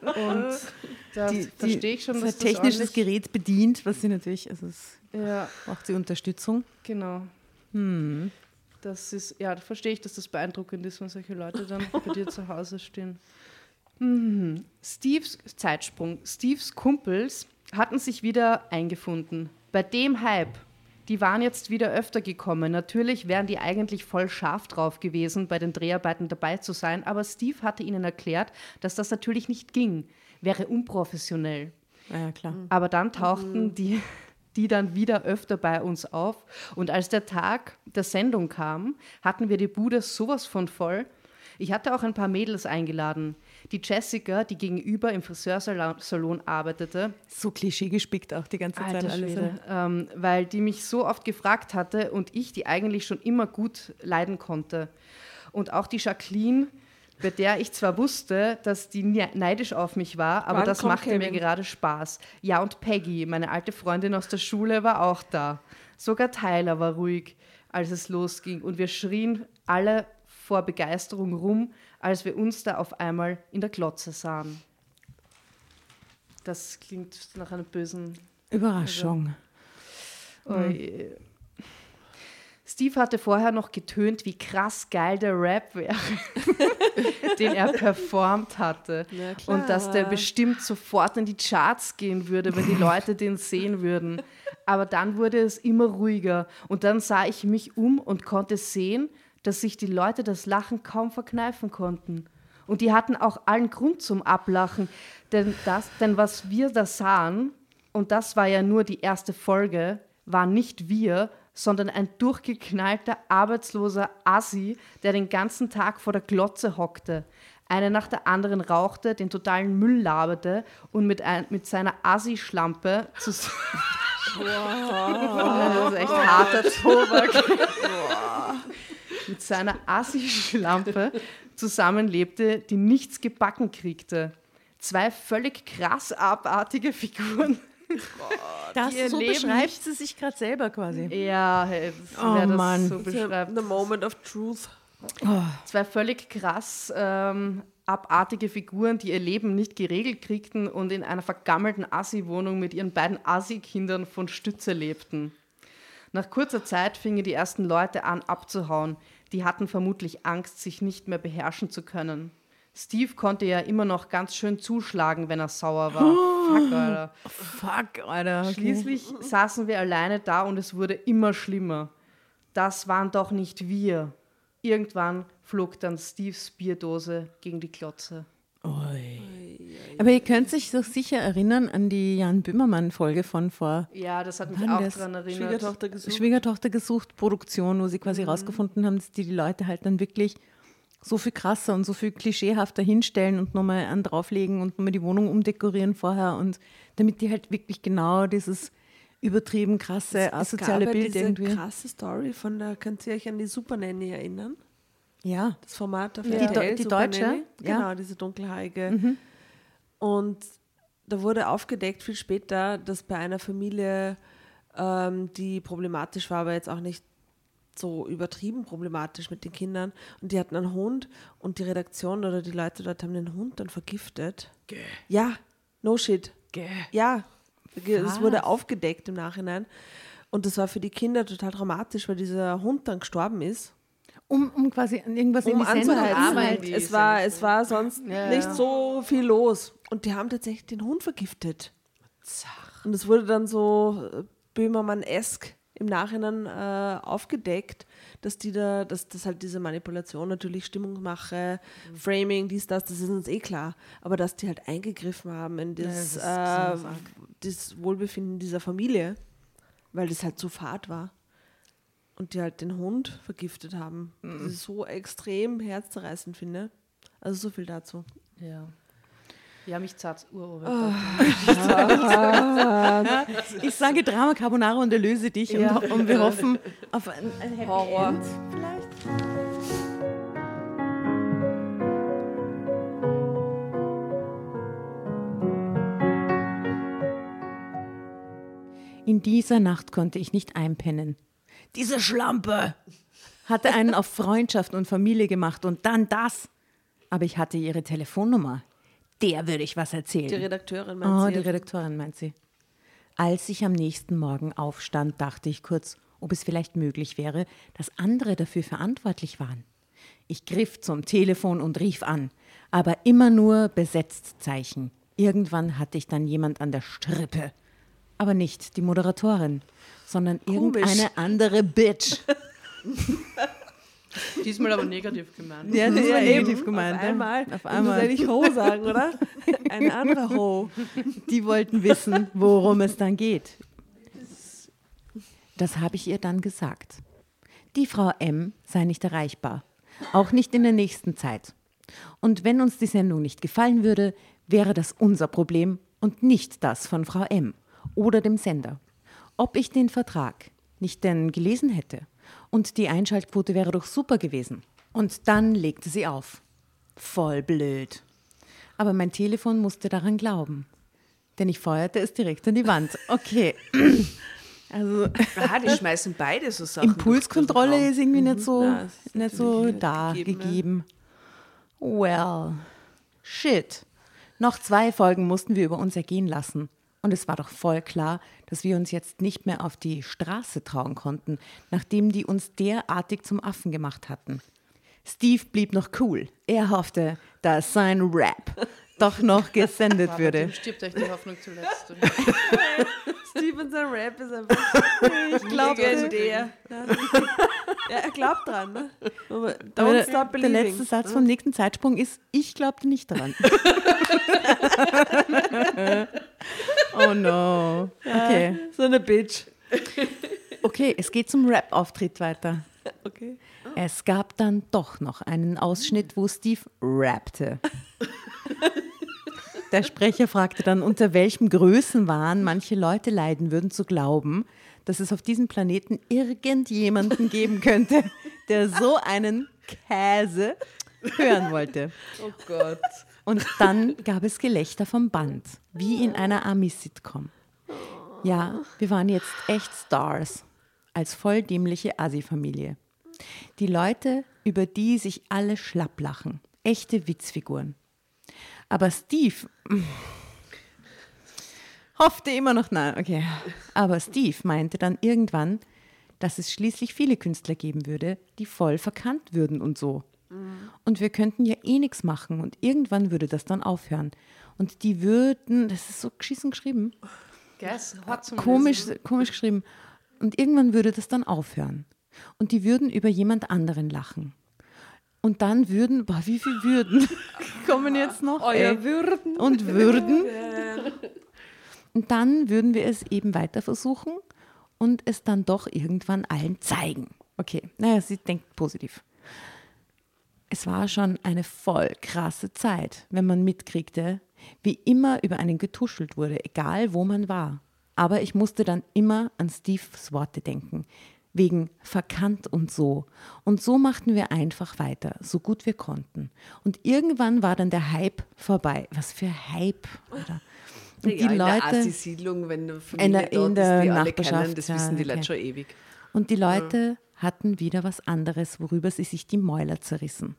Und da verstehe ich schon, das dass ein das technisches Gerät bedient, was sie natürlich, also es Ja, braucht sie Unterstützung. genau. Hm. Das ist, ja, da verstehe ich, dass das beeindruckend ist, wenn solche Leute dann bei dir zu Hause stehen. Mhm. Steves Zeitsprung. Steves Kumpels hatten sich wieder eingefunden. Bei dem Hype, die waren jetzt wieder öfter gekommen. Natürlich wären die eigentlich voll scharf drauf gewesen, bei den Dreharbeiten dabei zu sein, aber Steve hatte ihnen erklärt, dass das natürlich nicht ging. Wäre unprofessionell. Ah Ja, klar. Aber dann tauchten die, die dann wieder öfter bei uns auf. Und als der Tag der Sendung kam, hatten wir die Bude sowas von voll. Ich hatte auch ein paar Mädels eingeladen. Die Jessica, die gegenüber im Friseursalon arbeitete, So klischeegespickt auch die ganze Zeit Alter alles. Schwede, ähm, weil die mich so oft gefragt hatte und ich die eigentlich schon immer gut leiden konnte. Und auch die Jacqueline, bei der ich zwar wusste, dass die ne- neidisch auf mich war, aber Wann das machte mir Kevin? gerade Spaß. Ja, und Peggy, meine alte Freundin aus der Schule, war auch da. Sogar Tyler war ruhig, als es losging. Und wir schrien alle vor Begeisterung rum, als wir uns da auf einmal in der Glotze sahen. Das klingt nach einer bösen Überraschung. Ui. Steve hatte vorher noch getönt, wie krass geil der Rap wäre, den er performt hatte. Und dass der bestimmt sofort in die Charts gehen würde, wenn die Leute den sehen würden. Aber dann wurde es immer ruhiger. Und dann sah ich mich um und konnte sehen, dass sich die Leute das Lachen kaum verkneifen konnten. Und die hatten auch allen Grund zum Ablachen. Denn, das, denn was wir da sahen, und das war ja nur die erste Folge, war nicht wir, sondern ein durchgeknallter, arbeitsloser Assi, der den ganzen Tag vor der Glotze hockte, eine nach der anderen rauchte, den totalen Müll laberte und mit, ein, mit seiner Assi-Schlampe zu Das ist echt harter Tobak. Mit seiner Assi-Schlampe zusammenlebte, die nichts gebacken kriegte. Zwei völlig krass abartige Figuren. Das, so Leben beschreibt nicht- sie sich gerade selber quasi. Ja, hey, Oh wer das Mann. so beschreibt. The moment of truth. Zwei völlig krass ähm, abartige Figuren, die ihr Leben nicht geregelt kriegten und in einer vergammelten Assi-Wohnung mit ihren beiden Assi-Kindern von Stütze lebten. Nach kurzer Zeit fingen die ersten Leute an abzuhauen. Die hatten vermutlich Angst, sich nicht mehr beherrschen zu können. Steve konnte ja immer noch ganz schön zuschlagen, wenn er sauer war. Fuck, Alter. Fuck, Alter. Okay. Schließlich saßen wir alleine da und es wurde immer schlimmer. Das waren doch nicht wir. Irgendwann flog dann Steves Bierdose gegen die Klotze. Aber ihr könnt sich doch sicher erinnern an die Jan Böhmermann-Folge von vor Ja, das hat mich auch das? daran erinnert. Schwiegertochter gesucht. Schwiegertochter gesucht Produktion, wo sie quasi rausgefunden haben, dass die, die Leute halt dann wirklich so viel krasser und so viel klischeehafter hinstellen und nochmal an drauflegen und nochmal die Wohnung umdekorieren vorher und damit die halt wirklich genau dieses übertrieben krasse asoziale es gab ja Bild diese irgendwie. krasse Story von der, könnt ihr euch an die Super Nanny erinnern? Ja. Das Format auf Die RTL, die Super Deutsche? Nanny. Ja. Genau, diese dunkelhaarige. Und da wurde aufgedeckt viel später, dass bei einer Familie, ähm, die problematisch war, aber jetzt auch nicht so übertrieben problematisch mit den Kindern. Und die hatten einen Hund und die Redaktion oder die Leute dort haben den Hund dann vergiftet. Ja, no shit. Ja, es wurde aufgedeckt im Nachhinein. Und das war für die Kinder total dramatisch, weil dieser Hund dann gestorben ist. Um, um quasi an irgendwas in Um die Sendung anzuheizen. Arbeit. einzuhalten. Es war, es war sonst Ja, nicht ja. so viel los. Und die haben tatsächlich den Hund vergiftet. Und es wurde dann so äh, Böhmermann-esk im Nachhinein äh, aufgedeckt, dass die da, dass das halt diese Manipulation natürlich Stimmungsmache, mhm. Framing, dies, das, das ist uns eh klar. Aber dass die halt eingegriffen haben in das, ja, das, äh, das Wohlbefinden dieser Familie, weil das halt so fad war. Und die halt den Hund vergiftet haben. Mhm. Das ist so extrem herzzerreißend finde. Also so viel dazu. Ja. Ja, mich zart. Oh, ich sage Drama Carbonara und erlöse dich ja. und, und, wir hoffen auf ein, ein Happy Horror. End vielleicht. In dieser Nacht konnte ich nicht einpennen. Diese Schlampe hatte einen auf Freundschaft und Familie gemacht und dann das. Aber ich hatte ihre Telefonnummer der würde ich was erzählen. Die Redakteurin meint oh, sie. Oh, die Redakteurin meint sie. Als ich am nächsten Morgen aufstand, dachte ich kurz, ob es vielleicht möglich wäre, dass andere dafür verantwortlich waren. Ich griff zum Telefon und rief an, aber immer nur besetzt Zeichen. Irgendwann hatte ich dann jemand an der Strippe. Aber nicht die Moderatorin, sondern Komisch. irgendeine andere Bitch. Diesmal aber negativ gemeint. Ja, das ja, negativ gemeint. Auf einmal. Auf einmal. Muss ja nicht Ho sagen, oder? Ein anderer Ho. Die wollten wissen, worum es dann geht. Das habe ich ihr dann gesagt. Die Frau M sei nicht erreichbar. Auch nicht in der nächsten Zeit. Und wenn uns die Sendung nicht gefallen würde, wäre das unser Problem und nicht das von Frau M oder dem Sender. Ob ich den Vertrag nicht denn gelesen hätte und die Einschaltquote wäre doch super gewesen. Und dann legte sie auf. Voll blöd. Aber mein Telefon musste daran glauben. Denn ich feuerte es direkt an die Wand. Okay. Also, Aha, die schmeißen beide so Sachen. Impulskontrolle ist irgendwie nicht so, Na, nicht so da gegeben. gegeben. Well, shit. Noch zwei Folgen mussten wir über uns ergehen lassen. Und es war doch voll klar, dass wir uns jetzt nicht mehr auf die Straße trauen konnten, nachdem die uns derartig zum Affen gemacht hatten. Steve blieb noch cool. Er hoffte, dass sein Rap doch noch gesendet würde. Dem stirbt euch die Hoffnung zuletzt. Steve und sein Rap ist einfach ich glaube der. Ja, er glaubt dran. Ne? Don't der, stop believing. Der letzte Satz vom nächsten Zeitsprung ist, ich glaubte nicht dran. oh no. Okay. So eine Bitch. Okay, es geht zum Rap-Auftritt weiter. Okay. Es gab dann doch noch einen Ausschnitt, wo Steve rappte. Der Sprecher fragte dann, unter welchem Größenwahn manche Leute leiden würden, zu glauben, dass es auf diesem Planeten irgendjemanden geben könnte, der so einen Käse hören wollte. Oh Gott. Und dann gab es Gelächter vom Band, wie in einer Ami-Sitcom. Ja, wir waren jetzt echt Stars, als voll dämliche Asi-Familie. Die Leute, über die sich alle schlapp lachen, echte Witzfiguren. Aber Steve hoffte immer noch, nein, okay. Aber Steve meinte dann irgendwann, dass es schließlich viele Künstler geben würde, die voll verkannt würden und so. Mhm. Und wir könnten ja eh nichts machen und irgendwann würde das dann aufhören. Und die würden, das ist so geschissen geschrieben. Guess, komisch, komisch geschrieben. Und irgendwann würde das dann aufhören. Und die würden über jemand anderen lachen. Und dann würden, boah, wie viele Würden kommen jetzt noch? Euer Ey. Würden. Und Würden. Und dann würden wir es eben weiter versuchen und es dann doch irgendwann allen zeigen. Okay, naja, sie denkt positiv. Es war schon eine voll krasse Zeit, wenn man mitkriegte, wie immer über einen getuschelt wurde, egal wo man war. Aber ich musste dann immer an Steves Worte denken, wegen verkannt und so. Und so machten wir einfach weiter, so gut wir konnten. Und irgendwann war dann der Hype vorbei. Was für Hype, oder? Und die ja, in Leute, der siedlung wenn du in der, in der Nachbarschaft, kennen, das wissen die okay. Leute schon ewig. Und die Leute ja. hatten wieder was anderes, worüber sie sich die Mäuler zerrissen.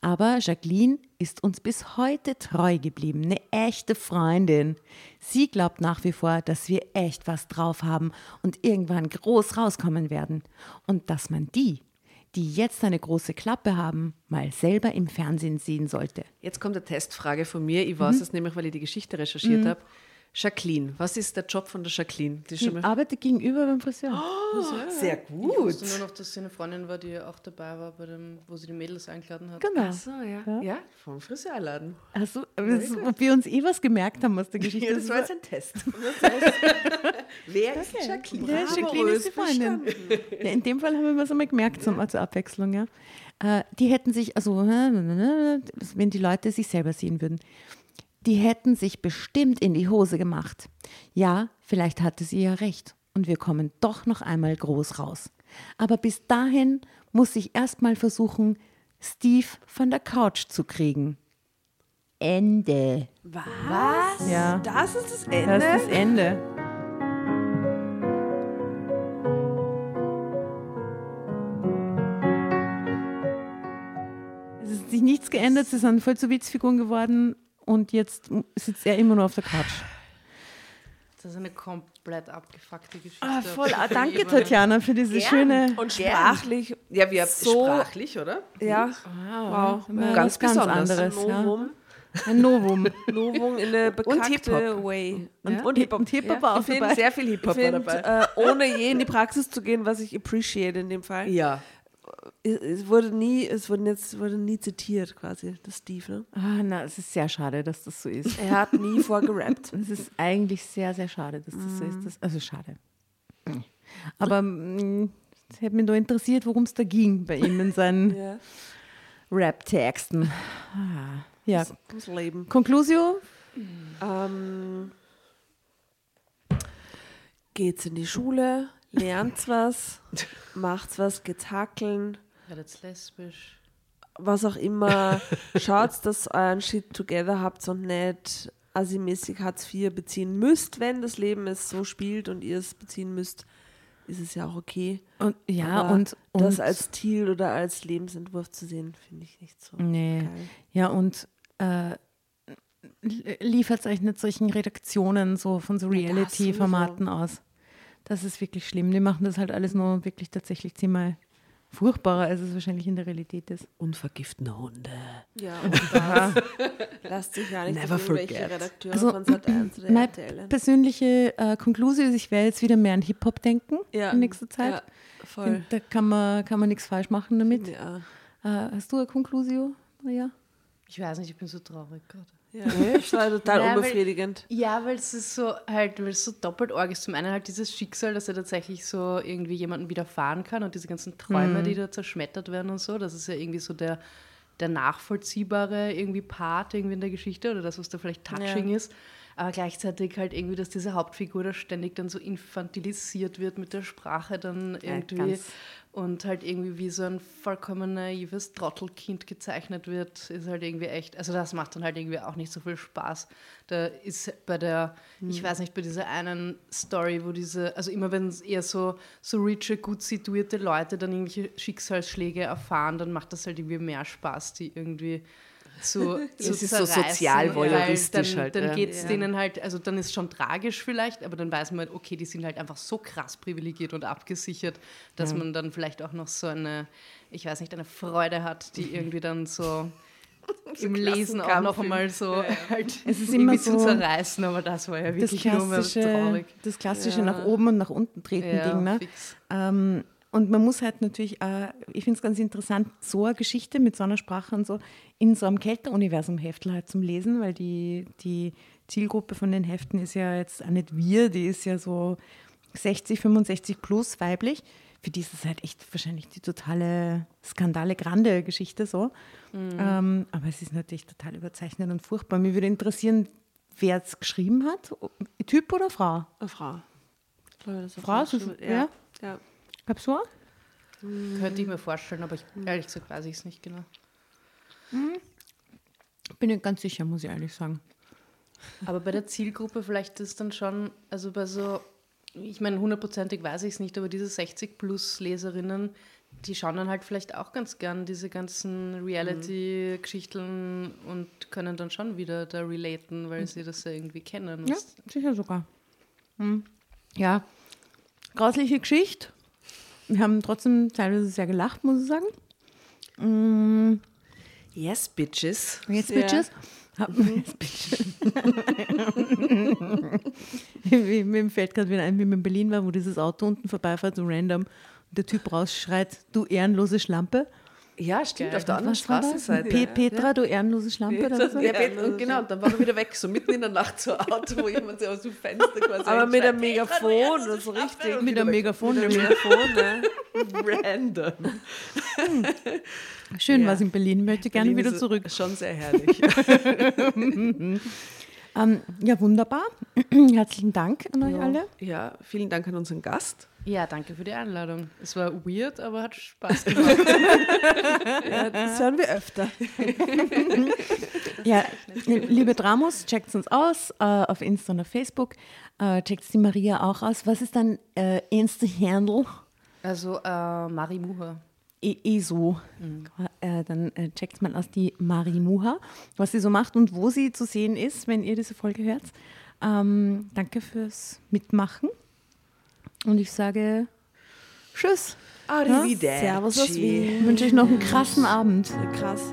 Aber Jacqueline ist uns bis heute treu geblieben, eine echte Freundin. Sie glaubt nach wie vor, dass wir echt was drauf haben und irgendwann groß rauskommen werden. Und dass man die, die jetzt eine große Klappe haben, mal selber im Fernsehen sehen sollte. Jetzt kommt eine Testfrage von mir. Ich weiß mhm. es nämlich, weil ich die Geschichte recherchiert mhm. habe. Jacqueline, was ist der Job von der Jacqueline? Die Die arbeitet gegenüber beim Friseur. sehr Ich gut. wusste nur noch, dass sie eine Freundin war, die auch dabei war, bei dem, wo sie die Mädels eingeladen hat. Genau. Ach so, ja. ja. vom Friseurladen. Also, das, ob wir uns eh was gemerkt haben aus der Geschichte. Ja, das war jetzt ein Test. Wer ist Jacqueline? Ja, Jacqueline ist die Freundin. Ja, in dem Fall haben wir was einmal gemerkt zum, zur Abwechslung. Ja. Äh, die hätten sich, also wenn die Leute sich selber sehen würden, die hätten sich bestimmt in die Hose gemacht. Ja, vielleicht hatte sie ja recht und wir kommen doch noch einmal groß raus. Aber bis dahin muss ich erstmal versuchen, Steve von der Couch zu kriegen. Ende. Was? Ja. Das ist das Das Ende? ist das Ende. Es ist sich nichts geändert, sie sind voll zu Witzfiguren geworden und jetzt sitzt er immer nur auf der Couch. Das ist eine komplett abgefuckte Geschichte. Ah, voll. Ah, danke. Tatjana, für diese schöne. Und sprachlich, ja, wir So so, sprachlich, oder? ja, wow, Mal ganz was besonders. anderes. Ja. Novum, Ein Novum. Novum in eine bekannte. Way. Ja. Und Hip-Hop. Und Hip-Hop war auch Ich finde dabei. Sehr viel Hip-Hop dabei. äh, ohne je in die Praxis zu gehen, was ich appreciate in dem Fall. Ja. Es, wurde nie, es wurde jetzt wurde nie zitiert quasi, das Steve. Ne? Ah, na, es ist sehr schade, dass das so ist. Er hat nie vorgerappt. Es ist eigentlich sehr, sehr schade, dass das so ist. Das, also schade. Aber mm, es hätte mich nur interessiert, worum es da ging bei ihm in seinen Ja. Rap-Texten. Ah, ja. Das Leben. Conclusio? Ähm, geht's in die Schule, lernt's was, macht's was, geht's hackeln, Werdet's lesbisch. was auch immer. Schaut's, dass ihr euren Shit together habt und nicht assi-mäßig Hartz IV beziehen müsst, wenn das Leben es so spielt und ihr es beziehen müsst, ist es ja auch okay. Und, ja, Aber und, und das als Ziel oder als Lebensentwurf zu sehen, finde ich nicht so Nee. geil. Ja, und äh, liefert euch nicht solchen Redaktionen so von so Reality-Formaten aus. Das ist wirklich schlimm. Die machen das halt alles nur wirklich tatsächlich zehnmal furchtbarer, als es wahrscheinlich in der Realität ist. Unvergiftende Hunde. Ja, und das lasst sich gar nicht Never irgendwelche forget. Redakteure Also, von Sat1 oder Meine RTL. persönliche äh, Konklusion ist, ich werde jetzt wieder mehr an Hip-Hop denken Ja, in nächster Zeit. Ja, voll. find, Da kann man, kann man nichts falsch machen damit. Ja. Äh, hast du eine Konklusion, Maria? Ich weiß nicht, ich bin so traurig gerade. Ja, das war total weil- unbefriedigend. Ja, weil es ist so halt, weil es so doppelt arg ist. Zum einen halt dieses Schicksal, dass er tatsächlich so irgendwie jemanden widerfahren kann und diese ganzen Träume, die da zerschmettert werden und so. Das ist ja irgendwie so der, der nachvollziehbare irgendwie Part irgendwie in der Geschichte oder das, was da vielleicht touching ist. Aber gleichzeitig halt irgendwie, dass diese Hauptfigur da ständig dann so infantilisiert wird mit der Sprache dann irgendwie ganz. und halt irgendwie wie so ein vollkommen naives Trottelkind gezeichnet wird, ist halt irgendwie echt, also das macht dann halt irgendwie auch nicht so viel Spaß. Da ist bei der, ich weiß nicht, bei dieser einen Story, wo diese, also immer wenn es eher so, so riche, gut situierte Leute dann irgendwelche Schicksalsschläge erfahren, dann macht das halt irgendwie mehr Spaß, die irgendwie zu, zu ist so zerreißen, sozial weil voyeuristisch dann, halt, Dann ja. geht es Ja. denen halt, also dann ist schon tragisch vielleicht, aber dann weiß man, okay, die sind halt einfach so krass privilegiert und abgesichert, dass man dann vielleicht auch noch so eine, ich weiß nicht, eine Freude hat, die irgendwie dann so im Lesen auch noch einmal so halt Es ist immer zu so zerreißen, aber das war ja wirklich nur traurig. das klassische Ja. nach oben und nach unten treten Ja, Ding. Ne? Ähm, und man muss halt natürlich, äh, ich finde es ganz interessant, so eine Geschichte mit so einer Sprache und so in so einem Kelter-Universum-Heftel halt zum Lesen, weil die, die Zielgruppe von den Heften ist ja jetzt auch nicht wir, die ist ja so 60, 65 plus weiblich. Für die ist es halt echt wahrscheinlich die totale Skandale grande Geschichte so. Ähm, aber es ist natürlich total überzeichnet und furchtbar. Mich würde interessieren, wer es geschrieben hat. Typ oder Frau? Eine Frau. Ich glaube, das ist Frau, ist es- stimmt. ja? Ja. Gab's so? Könnte ich mir vorstellen, aber ich, ehrlich gesagt weiß ich es nicht genau. Bin nicht ganz sicher, muss ich ehrlich sagen. Aber bei der Zielgruppe vielleicht ist dann schon, also bei so, ich meine, hundertprozentig weiß ich es nicht, aber diese 60-plus-Leserinnen, die schauen dann halt vielleicht auch ganz gern diese ganzen Reality-Geschichten und können dann schon wieder da relaten, weil sie das ja irgendwie kennen. Ja, sicher sogar. Hm. Ja, grausliche Geschichte. Wir haben trotzdem teilweise sehr gelacht, muss ich sagen. Yes, bitches. Jetzt, Sehr. Bitches. Mir fällt gerade wieder ein, wie man in Berlin war, wo dieses Auto unten vorbeifährt, so random, und der Typ rausschreit, du ehrenlose Schlampe. Ja, stimmt, Geil. auf der anderen Straßenseite. Pe Petra, du ehrenlose Schlampe. Petra, so. ja, und genau, dann war er wieder weg, so mitten in der Nacht so Auto, wo jemand so aus dem Fenster quasi Aber mit einem Megafon oder so richtig. Mit einem Megafon. Mit einem Megafon, ne? Random. Schön ja. war es in Berlin, möchte gerne Berlin wieder zurück. Schon sehr herrlich. ähm, ja, wunderbar. Herzlichen Dank an euch ja. alle. Ja, vielen Dank an unseren Gast. Ja, danke für die Einladung. Es war weird, aber hat Spaß gemacht. ja, das hören wir öfter. ja, liebe Dramos, checkt uns aus äh, auf Insta und auf Facebook. Äh, checkt die Maria auch aus. Was ist dein äh, Insta-Handle? Also äh, Mari Muha. ESO. Mhm. Äh, dann äh, checkt man aus die Mari Muha, was sie so macht und wo sie zu sehen ist, wenn ihr diese Folge hört. Ähm, danke fürs Mitmachen. Und ich sage Tschüss. Arrivederci. Servus aus Wien. Ich wünsche euch noch einen krassen Abend. Krass.